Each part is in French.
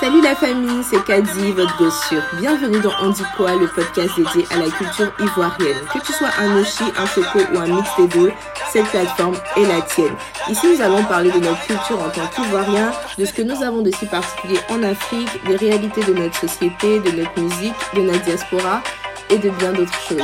Salut la famille, c'est Kadi, votre gossure. Bienvenue dans On dit quoi, le podcast dédié à la culture ivoirienne. Que tu sois un Oshi, un Choco ou un mix des deux, cette plateforme est la tienne. Ici, nous allons parler de notre culture en tant qu'Ivoirien, de ce que nous avons de si particulier en Afrique, des réalités de notre société, de notre musique, de notre diaspora et de bien d'autres choses.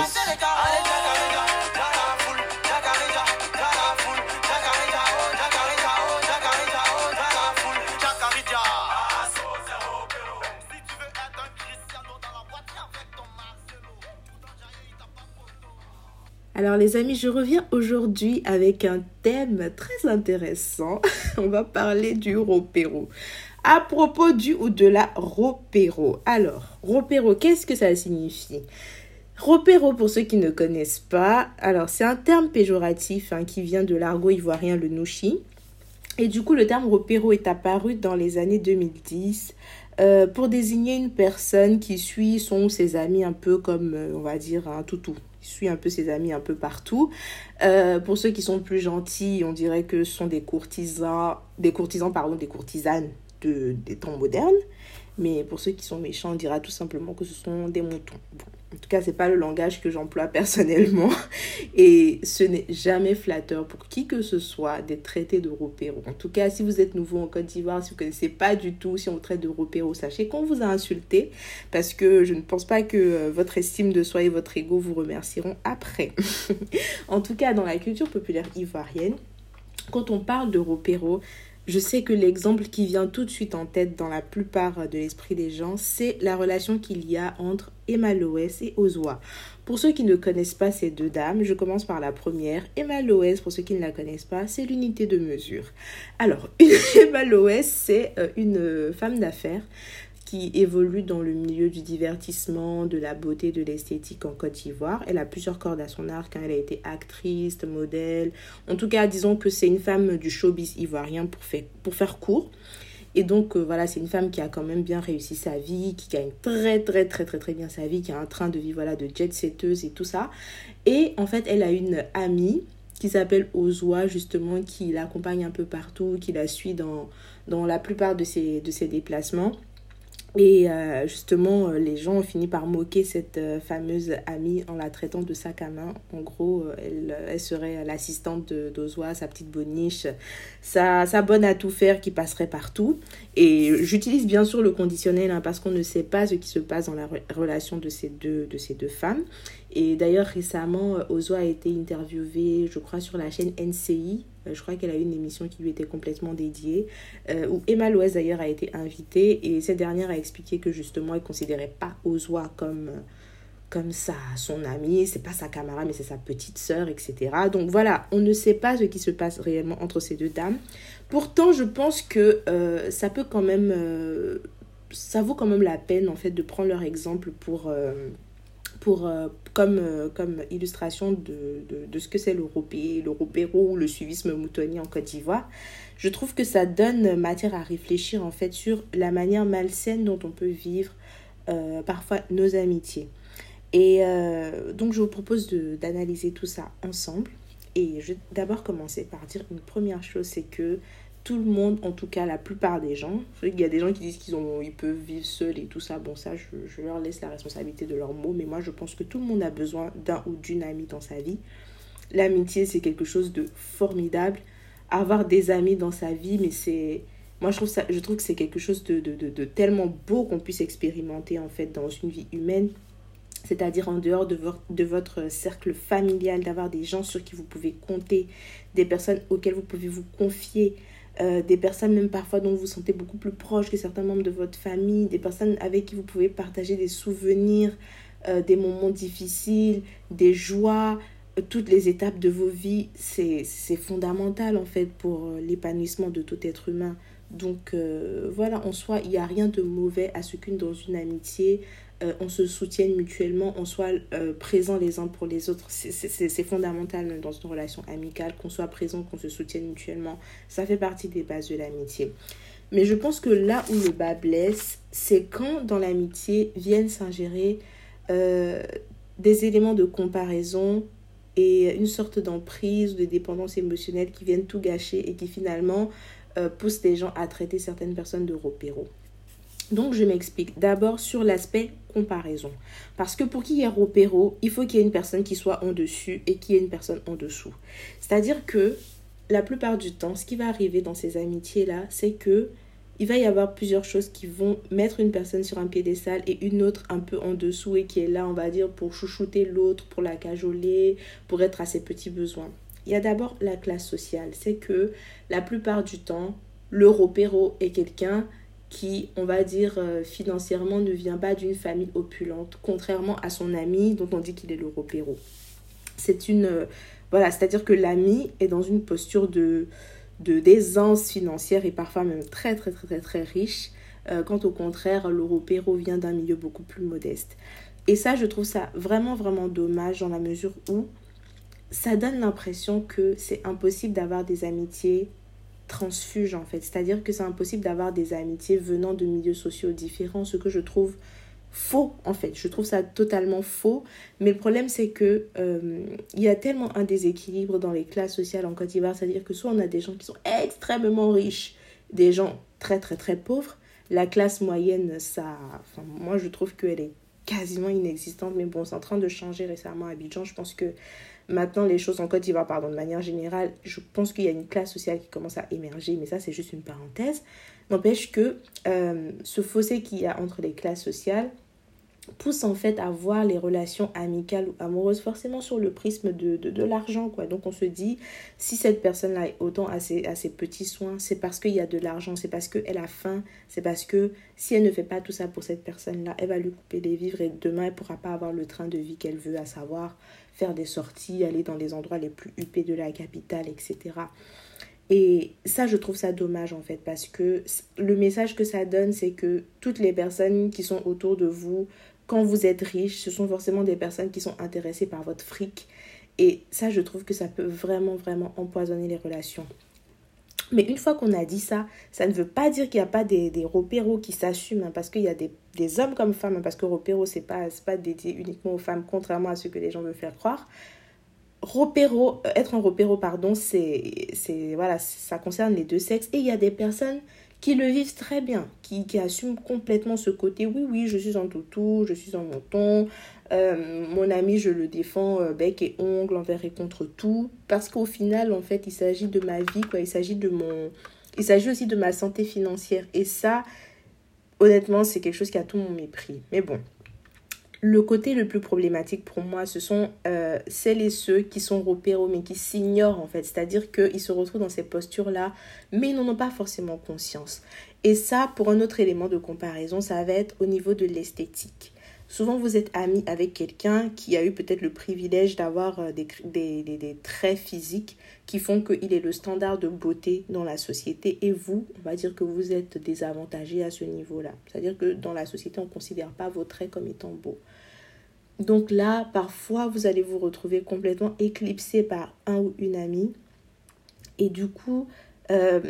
Alors les amis, je reviens aujourd'hui avec un thème très intéressant. On va parler du ropéro. À propos du ou de la ropéro. Alors, ropéro, qu'est-ce que ça signifie? Ropéro, pour ceux qui ne connaissent pas, alors c'est un terme péjoratif hein, qui vient de l'argot ivoirien le nouchi. Et du coup, le terme ropéro est apparu dans les années 2010 euh, pour désigner une personne qui suit son ou ses amis un peu comme, euh, on va dire, un toutou suit un peu ses amis un peu partout. Euh, pour ceux qui sont plus gentils, on dirait que ce sont des courtisans, des courtisans, pardon, des courtisanes de, des temps modernes. Mais pour ceux qui sont méchants, on dira tout simplement que ce sont des moutons. Tout cas, c'est pas le langage que j'emploie personnellement. Et ce n'est jamais flatteur pour qui que ce soit d'être traité de repéro. En tout cas, si vous êtes nouveau en Côte d'Ivoire, si vous connaissez pas du tout, si on vous traite de repéro, sachez qu'on vous a insulté. Parce que je ne pense pas que euh, votre estime de soi et votre ego vous remercieront après. en tout cas, dans la culture populaire ivoirienne, quand on parle de repéro, je sais que l'exemple qui vient tout de suite en tête dans la plupart de l'esprit des gens, c'est la relation qu'il y a entre Emma Loès et Ozwa. Pour ceux qui ne connaissent pas ces deux dames, je commence par la première. Emma Loès, pour ceux qui ne la connaissent pas, c'est l'unité de mesure. Alors, Emma Loès, c'est euh, une femme d'affaires qui évolue dans le milieu du divertissement, de la beauté, de l'esthétique en Côte d'Ivoire. Elle a plusieurs cordes à son arc. Hein. Elle a été actrice, modèle. En tout cas, disons que c'est une femme du showbiz ivoirien pour faire, pour faire court. Et donc, euh, voilà, c'est une femme qui a quand même bien réussi sa vie, qui gagne très, très, très, très, très bien sa vie, qui a un train de vie, voilà, de jet-setteuse et tout ça. Et en fait, elle a une amie qui s'appelle Ozwa, justement, qui l'accompagne un peu partout, qui la suit dans, dans la plupart de ses, de ses déplacements. Et euh, justement, euh, les gens ont fini par moquer cette euh, fameuse amie en la traitant de sac à main. En gros, elle, serait l'assistante d'Ozoa, sa petite boniche, sa, sa bonne à tout faire qui passerait partout. Et j'utilise bien sûr le conditionnel hein, parce qu'on ne sait pas ce qui se passe dans la relation de ces deux, de ces deux femmes. Et d'ailleurs, récemment, Ozoa a été interviewée, je crois, sur la chaîne NCI, je crois qu'elle a eu une émission qui lui était complètement dédiée, euh, où Emma Loès d'ailleurs a été invitée et cette dernière a expliqué que justement elle considérait pas Ozwa comme euh, comme ça son amie, c'est pas sa camarade mais c'est sa petite sœur, etc. Donc voilà, on ne sait pas ce qui se passe réellement entre ces deux dames. Pourtant, je pense que ça peut quand même, ça vaut quand même la peine en fait de prendre leur exemple pour euh, comme, euh, comme illustration de, ce que c'est l'europé, l'européro ou le suivisme moutonnier en Côte d'Ivoire, je trouve que ça donne matière à réfléchir en fait sur la manière malsaine dont on peut vivre euh, parfois nos amitiés. Et donc je vous propose d'analyser tout ça ensemble. Et je vais d'abord commencer par dire une première chose, c'est que tout le monde, en tout cas la plupart des gens, il y a des gens qui disent qu'ils ils peuvent vivre seuls et tout ça, bon ça je, leur laisse la responsabilité de leurs mots, mais moi je pense que tout le monde a besoin d'un ou d'une amie dans sa vie. L'amitié c'est quelque chose de formidable. Avoir des amis dans sa vie, mais c'est... Moi je trouve, ça, je trouve que c'est quelque chose de, de, de, tellement beau qu'on puisse expérimenter en fait dans une vie humaine c'est-à-dire en dehors de, de, votre cercle familial, d'avoir des gens sur qui vous pouvez compter, des personnes auxquelles vous pouvez vous confier, euh, des personnes même parfois dont vous vous sentez beaucoup plus proche que certains membres de votre famille, des personnes avec qui vous pouvez partager des souvenirs, euh, des moments difficiles, des joies, euh, toutes les étapes de vos vies, c'est fondamental en fait pour l'épanouissement de tout être humain. Donc voilà, en soi, il n'y a rien de mauvais à ce qu'une dans une amitié, euh, on se soutienne mutuellement, on soit euh, présents les uns pour les autres. C'est fondamental dans une relation amicale, qu'on soit présent, qu'on se soutienne mutuellement. Ça fait partie des bases de l'amitié. Mais je pense que là où le bas blesse, c'est quand dans l'amitié viennent s'ingérer euh, des éléments de comparaison et une sorte d'emprise de dépendance émotionnelle qui viennent tout gâcher et qui finalement poussent les gens à traiter certaines personnes de repéro. Donc je m'explique. D'abord sur l'aspect comparaison. Parce que pour qu'il y ait repéro, il faut qu'il y ait une personne qui soit en dessus et qu'il y ait une personne en dessous. C'est-à-dire que la plupart du temps, ce qui va arriver dans ces amitiés-là, c'est que il va y avoir plusieurs choses qui vont mettre une personne sur un piédestal et une autre un peu en dessous et qui est là, on va dire, pour chouchouter l'autre, pour la cajoler, pour être à ses petits besoins. Il y a d'abord la classe sociale. C'est que la plupart du temps, l'européro est quelqu'un qui, on va dire, euh, financièrement ne vient pas d'une famille opulente, contrairement à son ami dont on dit qu'il est l'européro. C'est une... Euh, voilà, c'est-à-dire que l'ami est dans une posture de d'aisance financière et parfois même très très très très très riche, euh, quand au contraire l'européro vient d'un milieu beaucoup plus modeste. Et ça, je trouve ça vraiment vraiment dommage dans la mesure où ça donne l'impression que c'est impossible d'avoir des amitiés transfuges en fait. C'est-à-dire que c'est impossible d'avoir des amitiés venant de milieux sociaux différents, ce que je trouve faux en fait. Je trouve ça totalement faux. Mais le problème c'est que euh, il y a tellement un déséquilibre dans les classes sociales en Côte d'Ivoire. C'est-à-dire que soit on a des gens qui sont extrêmement riches, des gens très très très pauvres. La classe moyenne, ça, enfin, moi je trouve qu'elle est quasiment inexistante. Mais bon, c'est en train de changer récemment à Abidjan. Je pense que maintenant les choses en Côte d'Ivoire, pardon, de manière générale, je pense qu'il y a une classe sociale qui commence à émerger. Mais ça c'est juste une parenthèse. N'empêche que euh, ce fossé qu'il y a entre les classes sociales, pousse en fait à voir les relations amicales ou amoureuses forcément sur le prisme de, de, l'argent quoi donc on se dit si cette personne là est autant à ses, petits soins c'est parce qu'il y a de l'argent c'est parce qu'elle a faim c'est parce que si elle ne fait pas tout ça pour cette personne là elle va lui couper les vivres et demain elle pourra pas avoir le train de vie qu'elle veut à savoir faire des sorties aller dans les endroits les plus huppés de la capitale etc et ça, je trouve ça dommage en fait, parce que le message que ça donne, c'est que toutes les personnes qui sont autour de vous quand vous êtes riche, ce sont forcément des personnes qui sont intéressées par votre fric. Et ça, je trouve que ça peut vraiment, vraiment empoisonner les relations. Mais une fois qu'on a dit ça, ça ne veut pas dire qu'il n'y a pas des, des repéros qui s'assument, hein, parce qu'il y a des, des, hommes comme femmes, parce que repéro, ce n'est pas, pas dédié uniquement aux femmes, contrairement à ce que les gens veulent faire croire. Repéro, euh, être un repéro, pardon, c'est, voilà, ça concerne les deux sexes. Et il y a des personnes qui le vivent très bien, qui, qui assument complètement ce côté, oui, oui, je suis en toutou, je suis en mouton, euh, mon ami, je le défends euh, bec et ongle envers et contre tout, parce qu'au final, en fait, il s'agit de ma vie, quoi, il s'agit de mon... Il s'agit aussi de ma santé financière. Et ça, honnêtement, c'est quelque chose qui a tout mon mépris. Mais bon, le côté le plus problématique pour moi, ce sont euh, celles et ceux qui sont repéros mais qui s'ignorent en fait. C'est-à-dire qu'ils se retrouvent dans ces postures-là, mais ils n'en ont pas forcément conscience. Et ça, pour un autre élément de comparaison, ça va être au niveau de l'esthétique. Souvent, vous êtes ami avec quelqu'un qui a eu peut-être le privilège d'avoir euh, des, des, des, traits physiques qui font qu'il est le standard de beauté dans la société. Et vous, on va dire que vous êtes désavantagé à ce niveau-là. C'est-à-dire que dans la société, on ne considère pas vos traits comme étant beaux. Donc là, parfois, vous allez vous retrouver complètement éclipsé par un ou une amie. Et du coup, euh,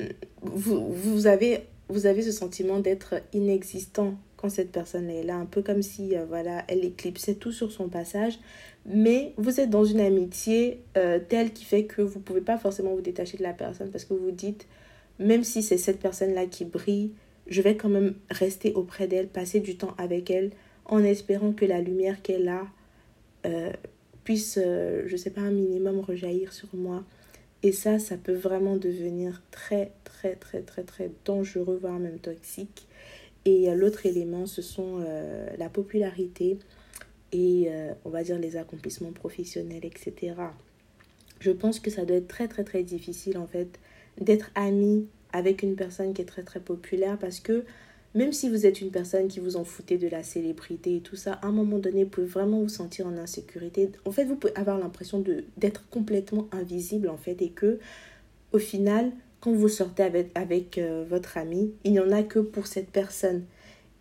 vous, vous, avez, vous avez ce sentiment d'être inexistant quand cette personne est là, un peu comme si euh, voilà, elle éclipsait tout sur son passage. Mais vous êtes dans une amitié euh, telle qui fait que vous ne pouvez pas forcément vous détacher de la personne parce que vous dites, même si c'est cette personne-là qui brille, je vais quand même rester auprès d'elle, passer du temps avec elle en espérant que la lumière qu'elle a euh, puisse, je sais pas, un minimum rejaillir sur moi. Et ça, ça peut vraiment devenir très, très, très, très, très dangereux, voire même toxique. Et l'autre élément, ce sont euh, la popularité et, on va dire, les accomplissements professionnels, etc. Je pense que ça doit être très, très, très difficile, en fait, d'être ami avec une personne qui est très, très populaire parce que même si vous êtes une personne qui vous en foutez de la célébrité et tout ça, à un moment donné, vous pouvez vraiment vous sentir en insécurité. En fait, vous pouvez avoir l'impression d'être complètement invisible, en fait, et que, au final, quand vous sortez avec, avec euh, votre ami, il n'y en a que pour cette personne.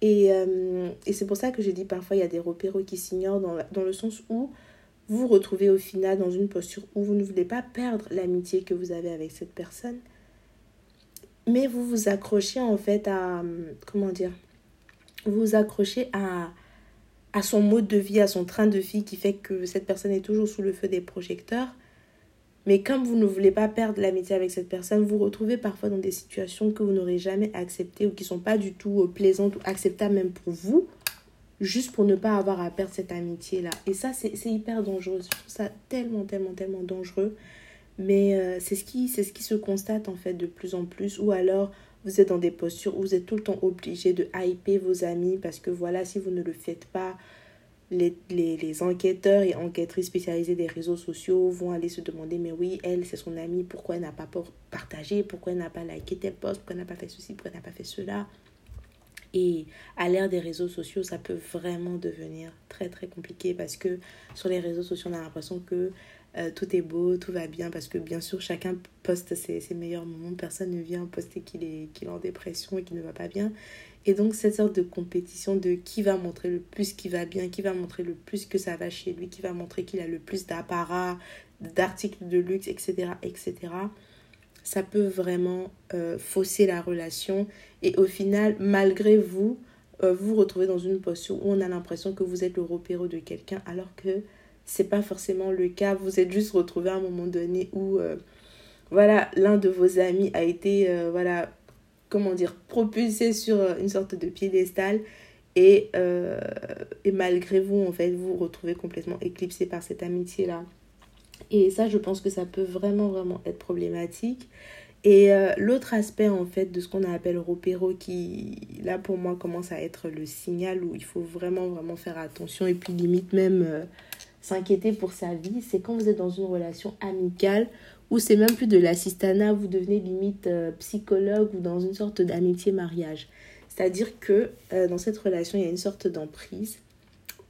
Et, euh, et c'est pour ça que je dis parfois, il y a des repéros qui s'ignorent dans, dans le sens où vous vous retrouvez au final dans une posture où vous ne voulez pas perdre l'amitié que vous avez avec cette personne mais vous vous accrochez en fait à comment dire vous vous accrochez à à son mode de vie, à son train de vie qui fait que cette personne est toujours sous le feu des projecteurs. Mais comme vous ne voulez pas perdre l'amitié avec cette personne, vous vous retrouvez parfois dans des situations que vous n'aurez jamais acceptées ou qui ne sont pas du tout euh, plaisantes ou acceptables même pour vous, juste pour ne pas avoir à perdre cette amitié-là. Et ça, c'est hyper dangereux. Je trouve ça tellement, tellement, tellement dangereux. Mais euh, c'est ce, ce qui se constate en fait de plus en plus. Ou alors, vous êtes dans des postures où vous êtes tout le temps obligé de hyper vos amis parce que voilà, si vous ne le faites pas, les, les, les, enquêteurs et enquêtrices spécialisés des réseaux sociaux vont aller se demander mais oui, elle, c'est son amie, pourquoi elle n'a pas partagé, pourquoi elle n'a pas liké tel post, pourquoi elle n'a pas fait ceci, pourquoi elle n'a pas fait cela. Et à l'ère des réseaux sociaux, ça peut vraiment devenir très très compliqué parce que sur les réseaux sociaux, on a l'impression que euh, tout est beau, tout va bien parce que bien sûr, chacun poste ses, ses meilleurs moments. Personne ne vient poster qu'il est, qu'il est en dépression et qu'il ne va pas bien. Et donc, cette sorte de compétition de qui va montrer le plus qui va bien, qui va montrer le plus que ça va chez lui, qui va montrer qu'il a le plus d'apparats, d'articles de luxe, etc., etc., ça peut vraiment euh, fausser la relation. Et au final, malgré vous, euh, vous vous retrouvez dans une posture où on a l'impression que vous êtes le repéro de quelqu'un, alors que c'est pas forcément le cas. Vous êtes juste retrouvé à un moment donné où, euh, voilà, l'un de vos amis a été, voilà, comment dire, propulsé sur euh, une sorte de piédestal. Et, euh, et malgré vous, en fait, vous vous retrouvez complètement éclipsé par cette amitié-là. Et ça, je pense que ça peut vraiment, vraiment être problématique. Et euh, l'autre aspect, en fait, de ce qu'on appelle repéro, qui, là, pour moi, commence à être le signal où il faut vraiment, vraiment faire attention et puis limite même s'inquiéter pour sa vie, c'est quand vous êtes dans une relation amicale ou c'est même plus de l'assistanat, vous devenez limite euh, psychologue ou dans une sorte d'amitié-mariage. C'est-à-dire que euh, dans cette relation, il y a une sorte d'emprise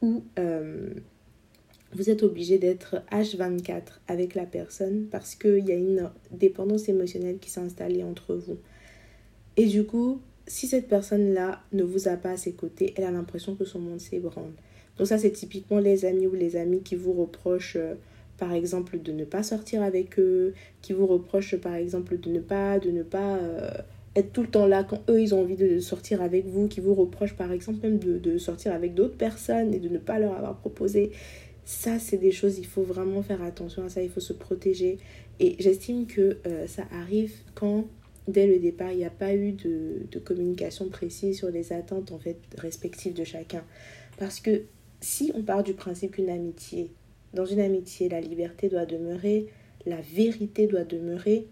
où euh, vous êtes obligé d'être H24 avec la personne parce qu'il y a une dépendance émotionnelle qui s'est installée entre vous. Et du coup, si cette personne-là ne vous a pas à ses côtés, elle a l'impression que son monde s'ébranle. Donc ça, c'est typiquement les amis ou les amis qui vous reprochent par exemple de ne pas sortir avec eux, qui vous reprochent par exemple de ne pas, de ne pas euh, être tout le temps là quand eux ils ont envie de sortir avec vous, qui vous reprochent par exemple même de, de sortir avec d'autres personnes et de ne pas leur avoir proposé. Ça, c'est des choses, il faut vraiment faire attention à ça, il faut se protéger. Et j'estime que euh, ça arrive quand, dès le départ, il n'y a pas eu de, de communication précise sur les attentes en fait respectives de chacun. Parce que si on part du principe qu'une amitié dans une amitié, la liberté doit demeurer, la vérité doit demeurer.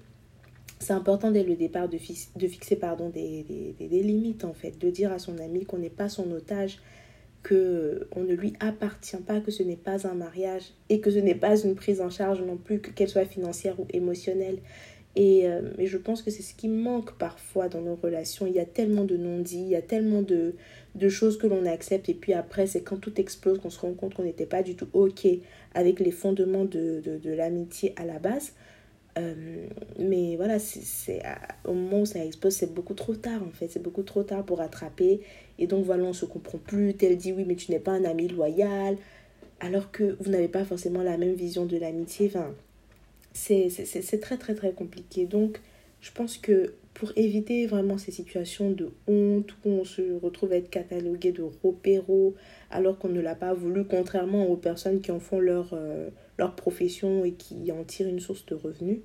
C'est important dès le départ de, fixer pardon, des, des, des, limites, en fait, de dire à son ami qu'on n'est pas son otage, que on ne lui appartient pas, que ce n'est pas un mariage et que ce n'est pas une prise en charge non plus, qu'elle soit financière ou émotionnelle. Et, euh, je pense que c'est ce qui manque parfois dans nos relations. Il y a tellement de non-dits, il y a tellement de, de choses que l'on accepte. Et puis après, c'est quand tout explose qu'on se rend compte qu'on n'était pas du tout OK avec les fondements de, de, l'amitié à la base. Euh, mais voilà, c'est au moment où ça explose, c'est beaucoup trop tard en fait. C'est beaucoup trop tard pour rattraper. Et donc voilà, on se comprend plus. Tel dit oui, mais tu n'es pas un ami loyal. Alors que vous n'avez pas forcément la même vision de l'amitié. Enfin, c'est très très très compliqué. Donc, je pense que pour éviter vraiment ces situations de honte où on se retrouve à être catalogué de repéro alors qu'on ne l'a pas voulu, contrairement aux personnes qui en font leur, euh, leur profession et qui en tirent une source de revenus.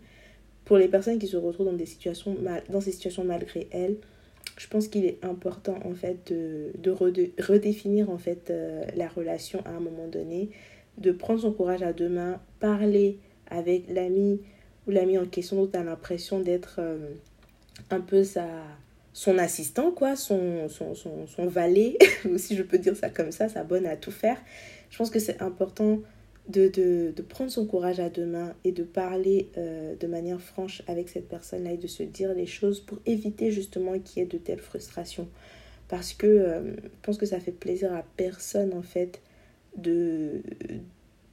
Pour les personnes qui se retrouvent dans, des situations mal, dans ces situations malgré elles, je pense qu'il est important en fait de, de redéfinir en fait euh, la relation à un moment donné, de prendre son courage à deux mains, parler avec l'ami ou l'ami en question dont tu l'impression d'être euh, un peu sa, son assistant, quoi, son, son, son, son valet, si je peux dire ça comme ça, sa bonne à tout faire. Je pense que c'est important de, de, de, prendre son courage à deux mains et de parler euh, de manière franche avec cette personne-là et de se dire les choses pour éviter justement qu'il y ait de telles frustrations. Parce que euh, je pense que ça fait plaisir à personne en fait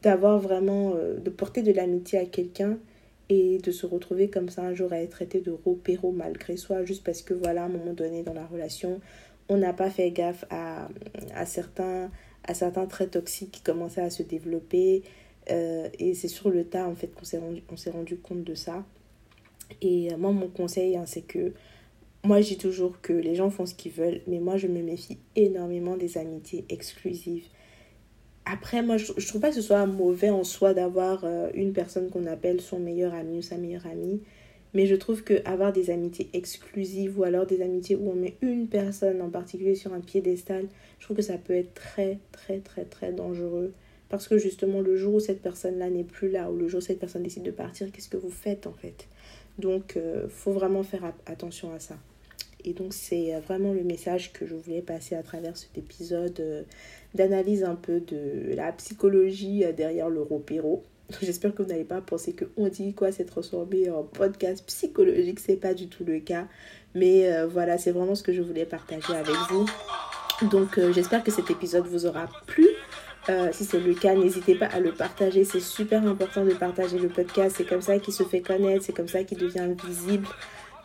d'avoir vraiment, de porter de l'amitié à quelqu'un et de se retrouver comme ça un jour à être traité de repéro malgré soi, juste parce que voilà, à un moment donné dans la relation, on n'a pas fait gaffe à, à, certains, à certains traits toxiques qui commençaient à se développer. Euh, et c'est sur le tas en fait qu'on s'est rendu, rendu compte de ça. Et euh, moi, mon conseil, hein, c'est que moi, je dis toujours que les gens font ce qu'ils veulent, mais moi, je me méfie énormément des amitiés exclusives après, moi, je, je trouve pas que ce soit mauvais en soi d'avoir euh, une personne qu'on appelle son meilleur ami ou sa meilleure amie. Mais je trouve que avoir des amitiés exclusives ou alors des amitiés où on met une personne en particulier sur un piédestal, je trouve que ça peut être très, très, très, très dangereux. Parce que justement, le jour où cette personne-là n'est plus là, ou le jour où cette personne décide de partir, qu'est-ce que vous faites en fait? Donc, euh, faut vraiment faire attention à ça. Et donc, c'est euh, vraiment le message que je voulais passer à travers cet épisode euh, d'analyse un peu de la psychologie derrière l'européro. J'espère que vous n'allez pas penser que on dit quoi c'est transformé en podcast psychologique, c'est pas du tout le cas. Mais euh, voilà, c'est vraiment ce que je voulais partager avec vous. Donc euh, j'espère que cet épisode vous aura plu. Euh, si c'est le cas, n'hésitez pas à le partager. C'est super important de partager le podcast. C'est comme ça qu'il se fait connaître, c'est comme ça qu'il devient visible.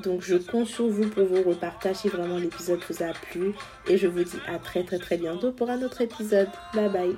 Donc je compte sur vous pour vous repartager si vraiment l'épisode vous a plu. Et je vous dis à très très très bientôt pour un autre épisode. Bye bye.